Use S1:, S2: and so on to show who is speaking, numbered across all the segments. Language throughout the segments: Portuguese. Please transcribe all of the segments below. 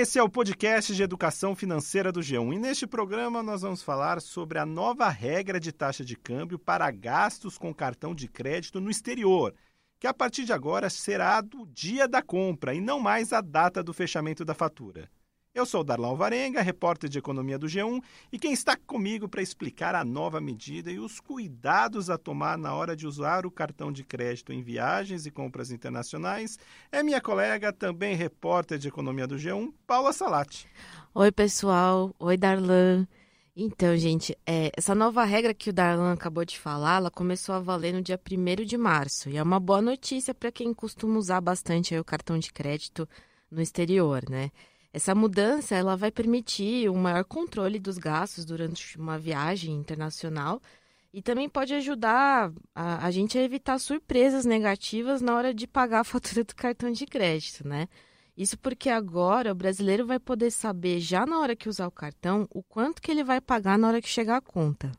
S1: esse é o podcast de educação financeira do G1 e neste programa nós vamos falar sobre a nova regra de taxa de câmbio para gastos com cartão de crédito no exterior, que a partir de agora será do dia da compra e não mais a data do fechamento da fatura. Eu sou Darlan Alvarenga, repórter de economia do G1, e quem está comigo para explicar a nova medida e os cuidados a tomar na hora de usar o cartão de crédito em viagens e compras internacionais é minha colega, também repórter de economia do G1, Paula Salati.
S2: Oi, pessoal. Oi, Darlan. Então, gente, é, essa nova regra que o Darlan acabou de falar, ela começou a valer no dia 1 de março. E é uma boa notícia para quem costuma usar bastante o cartão de crédito no exterior, né? Essa mudança ela vai permitir um maior controle dos gastos durante uma viagem internacional e também pode ajudar a, a, gente a evitar surpresas negativas na hora de pagar a fatura do cartão de crédito, né? Isso porque agora o brasileiro vai poder saber já na hora que usar o cartão o quanto que ele vai pagar na hora que chegar a conta.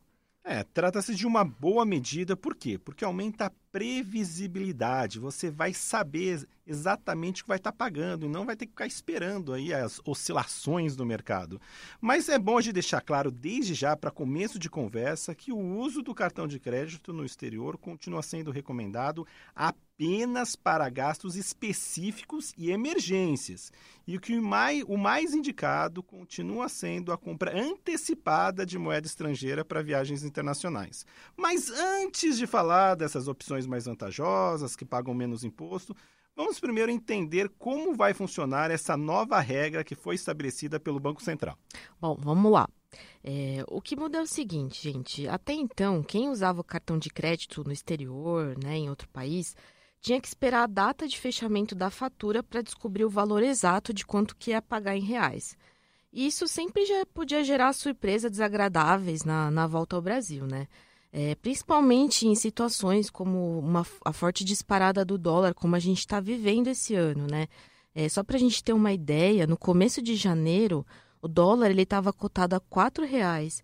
S1: É, trata-se de uma boa medida, por quê? Porque aumenta a previsibilidade. Você vai saber exatamente o que vai estar pagando e não vai ter que ficar esperando aí as oscilações do mercado. Mas é bom de deixar claro desde já, para começo de conversa, que o uso do cartão de crédito no exterior continua sendo recomendado apenas apenas para gastos específicos e emergências. E o que mais, o mais indicado continua sendo a compra antecipada de moeda estrangeira para viagens internacionais. Mas antes de falar dessas opções mais vantajosas, que pagam menos imposto, vamos primeiro entender como vai funcionar essa nova regra que foi estabelecida pelo Banco Central.
S2: Bom, vamos lá. É, o que muda é o seguinte, gente. Até então, quem usava o cartão de crédito no exterior, né, em outro país, tinha que esperar a data de fechamento da fatura para descobrir o valor exato de quanto que ia pagar em reais. E isso sempre já podia gerar surpresas desagradáveis na, na volta ao Brasil, né? É, principalmente em situações como uma, a forte disparada do dólar, como a gente está vivendo esse ano, né? É, só para a gente ter uma ideia, no começo de janeiro, o dólar ele estava cotado a R$ reais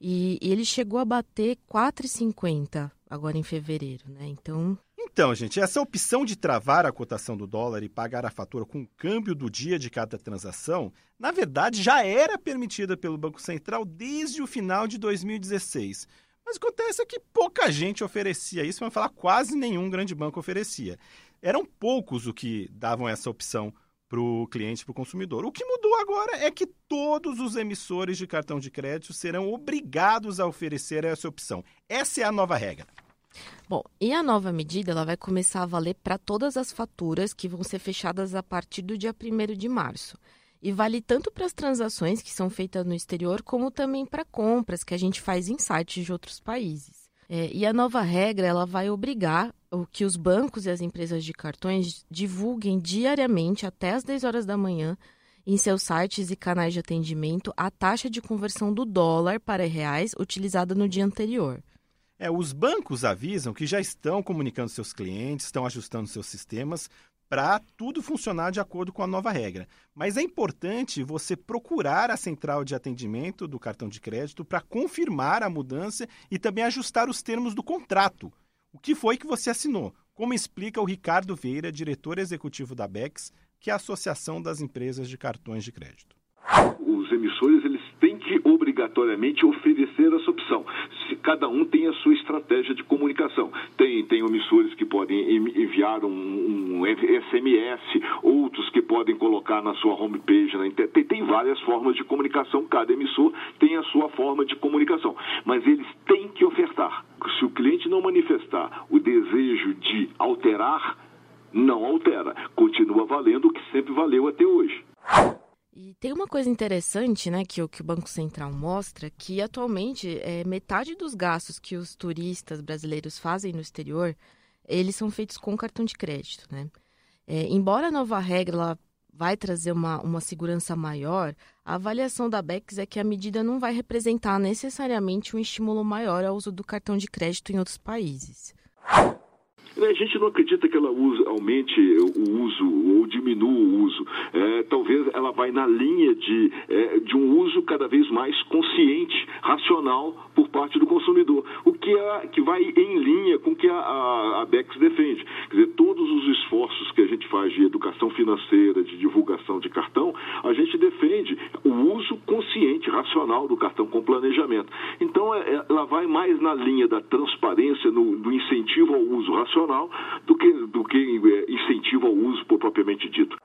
S2: e, e ele chegou a bater R$ 4,50 agora em fevereiro, né? Então
S1: então, gente, essa opção de travar a cotação do dólar e pagar a fatura com o câmbio do dia de cada transação, na verdade, já era permitida pelo Banco Central desde o final de 2016. Mas acontece que pouca gente oferecia isso, vamos falar quase nenhum grande banco oferecia. Eram poucos o que davam essa opção para o cliente, para o consumidor. O que mudou agora é que todos os emissores de cartão de crédito serão obrigados a oferecer essa opção. Essa é a nova regra.
S2: Bom, e a nova medida ela vai começar a valer para todas as faturas que vão ser fechadas a partir do dia 1 de março. E vale tanto para as transações que são feitas no exterior, como também para compras que a gente faz em sites de outros países. É, e a nova regra ela vai obrigar o que os bancos e as empresas de cartões divulguem diariamente até as 10 horas da manhã em seus sites e canais de atendimento a taxa de conversão do dólar para reais utilizada no dia anterior.
S1: É, os bancos avisam que já estão comunicando seus clientes, estão ajustando seus sistemas para tudo funcionar de acordo com a nova regra. Mas é importante você procurar a central de atendimento do cartão de crédito para confirmar a mudança e também ajustar os termos do contrato. O que foi que você assinou? Como explica o Ricardo Vieira, diretor executivo da BEX, que é a Associação das Empresas de Cartões de Crédito.
S3: Os emissores eles têm que obrigatoriamente oferecer essa opção. Se cada um tem a sua estratégia de comunicação. Tem, tem emissores que podem enviar um, um SMS, outros que podem colocar na sua homepage. Né? Tem, tem várias formas de comunicação, cada emissor tem a sua forma de comunicação. Mas eles têm que ofertar. Se o cliente não manifestar o desejo de alterar, não altera. Continua valendo o que sempre valeu até hoje.
S2: E tem uma coisa interessante, né, que o, que o Banco Central mostra, que atualmente é, metade dos gastos que os turistas brasileiros fazem no exterior, eles são feitos com cartão de crédito, né? É, embora a nova regra vai trazer uma, uma segurança maior, a avaliação da BEX é que a medida não vai representar necessariamente um estímulo maior ao uso do cartão de crédito em outros países.
S3: A gente não acredita que ela use, aumente o uso ou diminua o uso. Vai na linha de, é, de um uso cada vez mais consciente, racional por parte do consumidor, o que, é, que vai em linha com o que a, a, a BEX defende. Quer dizer, todos os esforços que a gente faz de educação financeira, de divulgação de cartão, a gente racional do cartão com planejamento. Então, é, é, ela vai mais na linha da transparência, no, do incentivo ao uso racional, do que, do que é, incentivo ao uso propriamente dito.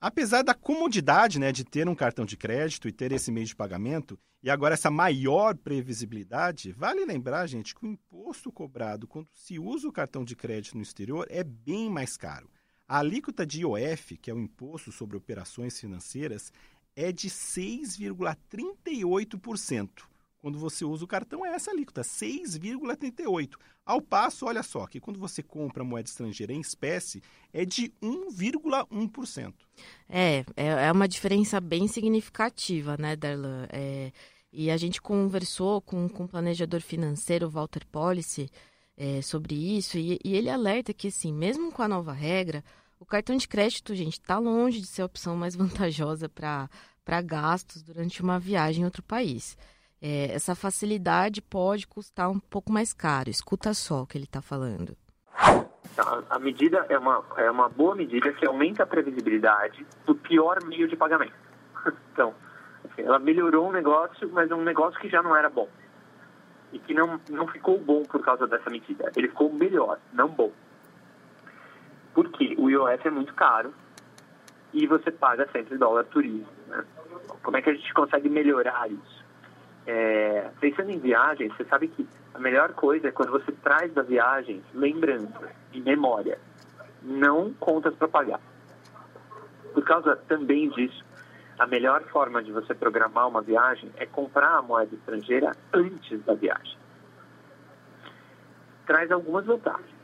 S1: Apesar da comodidade né, de ter um cartão de crédito e ter esse meio de pagamento, e agora essa maior previsibilidade, vale lembrar, gente, que o imposto cobrado quando se usa o cartão de crédito no exterior é bem mais caro. A alíquota de IOF, que é o Imposto sobre Operações Financeiras, é de 6,38%. Quando você usa o cartão, é essa alíquota, 6,38%. Ao passo, olha só, que quando você compra moeda estrangeira em espécie, é de 1,1%.
S2: É, é, é uma diferença bem significativa, né, Darlan? É, e a gente conversou com, com o planejador financeiro, Walter Policy, é, sobre isso, e, e ele alerta que, assim, mesmo com a nova regra, o cartão de crédito, gente, está longe de ser a opção mais vantajosa para gastos durante uma viagem em outro país é, essa facilidade pode custar um pouco mais caro. Escuta só o que ele está falando.
S4: A, medida é uma, é uma boa medida que aumenta a previsibilidade do pior meio de pagamento. então, assim, ela melhorou um negócio, mas é um negócio que já não era bom. E que não, não ficou bom por causa dessa medida. Ele ficou melhor, não bom. Porque o IOF é muito caro e você paga sempre dólar turismo. Né? Como é que a gente consegue melhorar isso? É, pensando em viagem, você sabe que a melhor coisa é quando você traz da viagem lembrança e memória, não contas para pagar. Por causa também disso, a melhor forma de você programar uma viagem é comprar a moeda estrangeira antes da viagem. Traz algumas vantagens.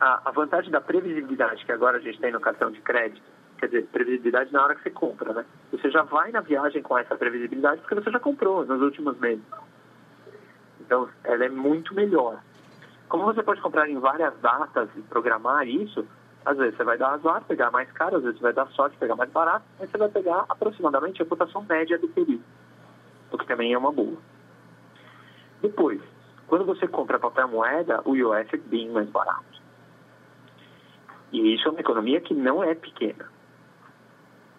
S4: A, a vantagem da previsibilidade que agora a gente tem no cartão de crédito quer dizer, previsibilidade na hora que você compra, né? Você já vai na viagem com essa previsibilidade porque você já comprou nos últimos meses. Então, ela é muito melhor. Como você pode comprar em várias datas e programar isso, às vezes você vai dar azar, pegar mais caro, às vezes você vai dar sorte, pegar mais barato, mas você vai pegar aproximadamente a cotação média do período, o que também é uma boa. Depois, quando você compra papel moeda, o IOF é bem mais barato. E isso é uma economia que não é pequena.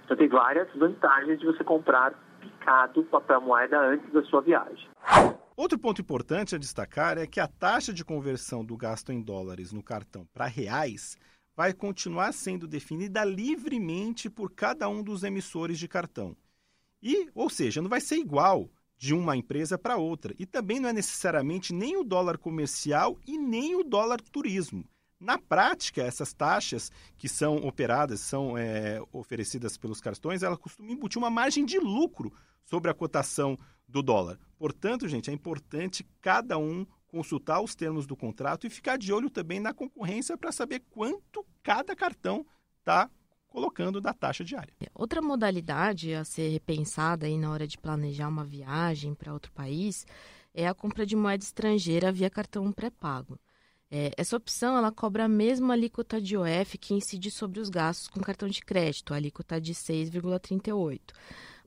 S4: Então tem várias vantagens de você comprar picado papel moeda antes da sua viagem.
S1: Outro ponto importante a destacar é que a taxa de conversão do gasto em dólares no cartão para reais vai continuar sendo definida livremente por cada um dos emissores de cartão. E, ou seja, não vai ser igual de uma empresa para outra. E também não é necessariamente nem o dólar comercial e nem o dólar turismo. Na prática, essas taxas que são operadas, são é, oferecidas pelos cartões, elas costumam embutir uma margem de lucro sobre a cotação do dólar. Portanto, gente, é importante cada um consultar os termos do contrato e ficar de olho também na concorrência para saber quanto cada cartão está colocando da taxa diária.
S2: Outra modalidade a ser repensada aí na hora de planejar uma viagem para outro país é a compra de moeda estrangeira via cartão pré-pago. É, essa opção ela cobra a mesma alíquota de OF que incide sobre os gastos com cartão de crédito, a alíquota de 6,38.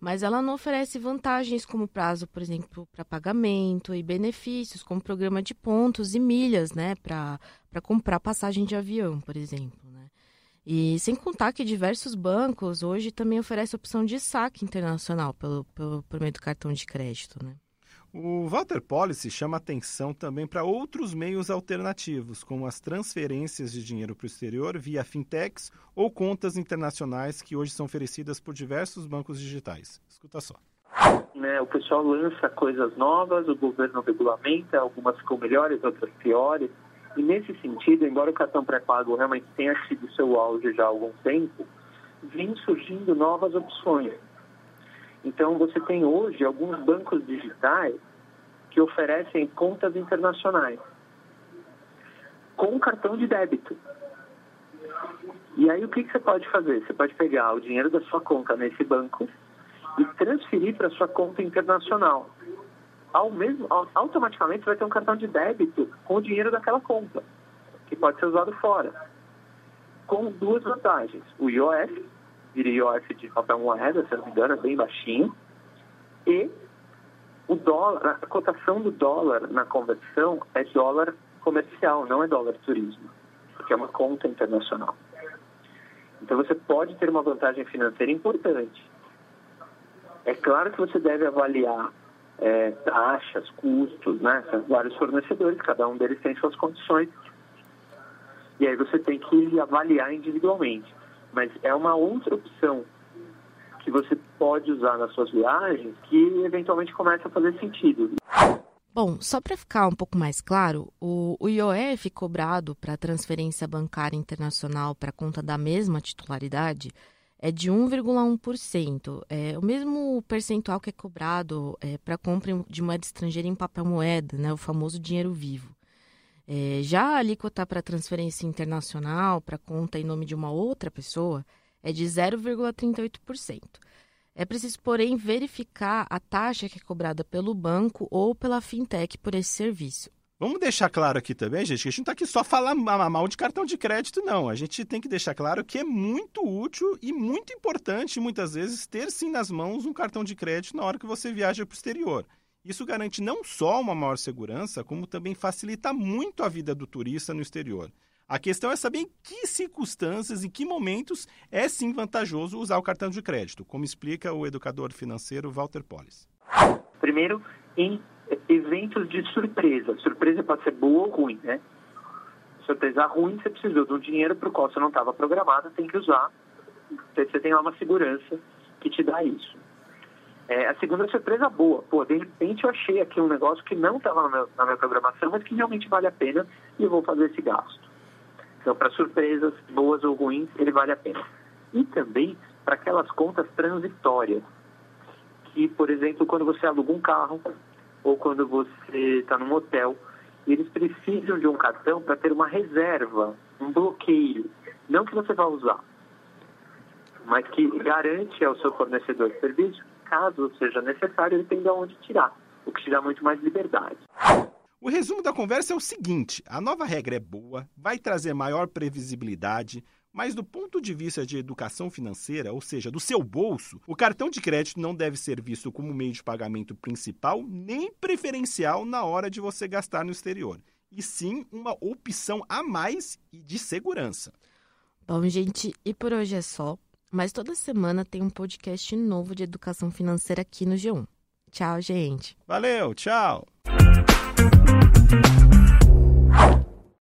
S2: Mas ela não oferece vantagens como prazo, por exemplo, para pagamento e benefícios, como programa de pontos e milhas, né, para comprar passagem de avião, por exemplo. Né? E sem contar que diversos bancos hoje também oferecem opção de saque internacional pelo, pelo, por meio do cartão de crédito. Né?
S1: O Walter Policy chama atenção também para outros meios alternativos, como as transferências de dinheiro para o exterior via fintechs ou contas internacionais que hoje são oferecidas por diversos bancos digitais. Escuta só.
S4: Né, o pessoal lança coisas novas, o governo regulamenta, algumas ficam melhores, outras piores. E nesse sentido, embora o cartão pré-pago realmente tenha sido seu auge já há algum tempo, vem surgindo novas opções então, você tem hoje alguns bancos digitais que oferecem contas internacionais com cartão de débito. E aí, o que, que você pode fazer? Você pode pegar o dinheiro da sua conta nesse banco e transferir para sua conta internacional. Ao mesmo, automaticamente, você vai ter um cartão de débito com o dinheiro daquela conta, que pode ser usado fora. Com duas vantagens. O IOF, viria IOF de papel moeda, se não me engano, é bem baixinho. E o dólar, a cotação do dólar na conversão é dólar comercial, não é dólar turismo, porque é uma conta internacional. Então você pode ter uma vantagem financeira importante. É claro que você deve avaliar é, taxas, custos, né? Vários fornecedores, cada um deles tem suas condições. E aí você tem que avaliar individualmente. Mas é uma outra opção que você pode usar nas suas viagens que eventualmente começa a fazer sentido.
S2: Bom, só para ficar um pouco mais claro, o, IOF cobrado para transferência bancária internacional para conta da mesma titularidade é de 1,1%. É o mesmo percentual que é cobrado é, para compra de moeda estrangeira em papel moeda, né, o famoso dinheiro vivo. É, já a alíquota para transferência internacional para conta em nome de uma outra pessoa é de 0,38%. É preciso, porém, verificar a taxa que é cobrada pelo banco ou pela fintech por esse serviço.
S1: Vamos deixar claro aqui também, gente, que a gente não está aqui só falar mal de cartão de crédito, não. A gente tem que deixar claro que é muito útil e muito importante, muitas vezes, ter sim nas mãos um cartão de crédito na hora que você viaja para o exterior. Isso garante não só uma maior segurança, como também facilita muito a vida do turista no exterior. A questão é saber em que circunstâncias, em que momentos é sim vantajoso usar o cartão de crédito, como explica o educador financeiro Walter Polis.
S4: Primeiro, em eventos de surpresa. Surpresa pode ser boa ou ruim, né? Surpresa ruim, você precisou de um dinheiro para o qual você não estava programado, tem que usar. Você tem lá uma segurança que te dá isso. É, a segunda surpresa boa. Pô, de repente eu achei aqui um negócio que não estava na, minha programação, mas que realmente vale a pena e eu vou fazer esse gasto. Então, para surpresas boas ou ruins, ele vale a pena. E também para aquelas contas transitórias, que, por exemplo, quando você aluga um carro ou quando você está num hotel, eles precisam de um cartão para ter uma reserva, um bloqueio. Não que você vá usar, mas que garante ao seu fornecedor de serviço, caso seja necessário, ele tem de onde tirar, o que te dá muito mais liberdade.
S1: O resumo da conversa é o seguinte: a nova regra é boa, vai trazer maior previsibilidade, mas do ponto de vista de educação financeira, ou seja, do seu bolso, o cartão de crédito não deve ser visto como meio de pagamento principal nem preferencial na hora de você gastar no exterior, e sim uma opção a mais e de segurança.
S2: Bom, gente, e por hoje é só. Mas toda semana tem um podcast novo de educação financeira aqui no G1. Tchau, gente.
S1: Valeu, tchau.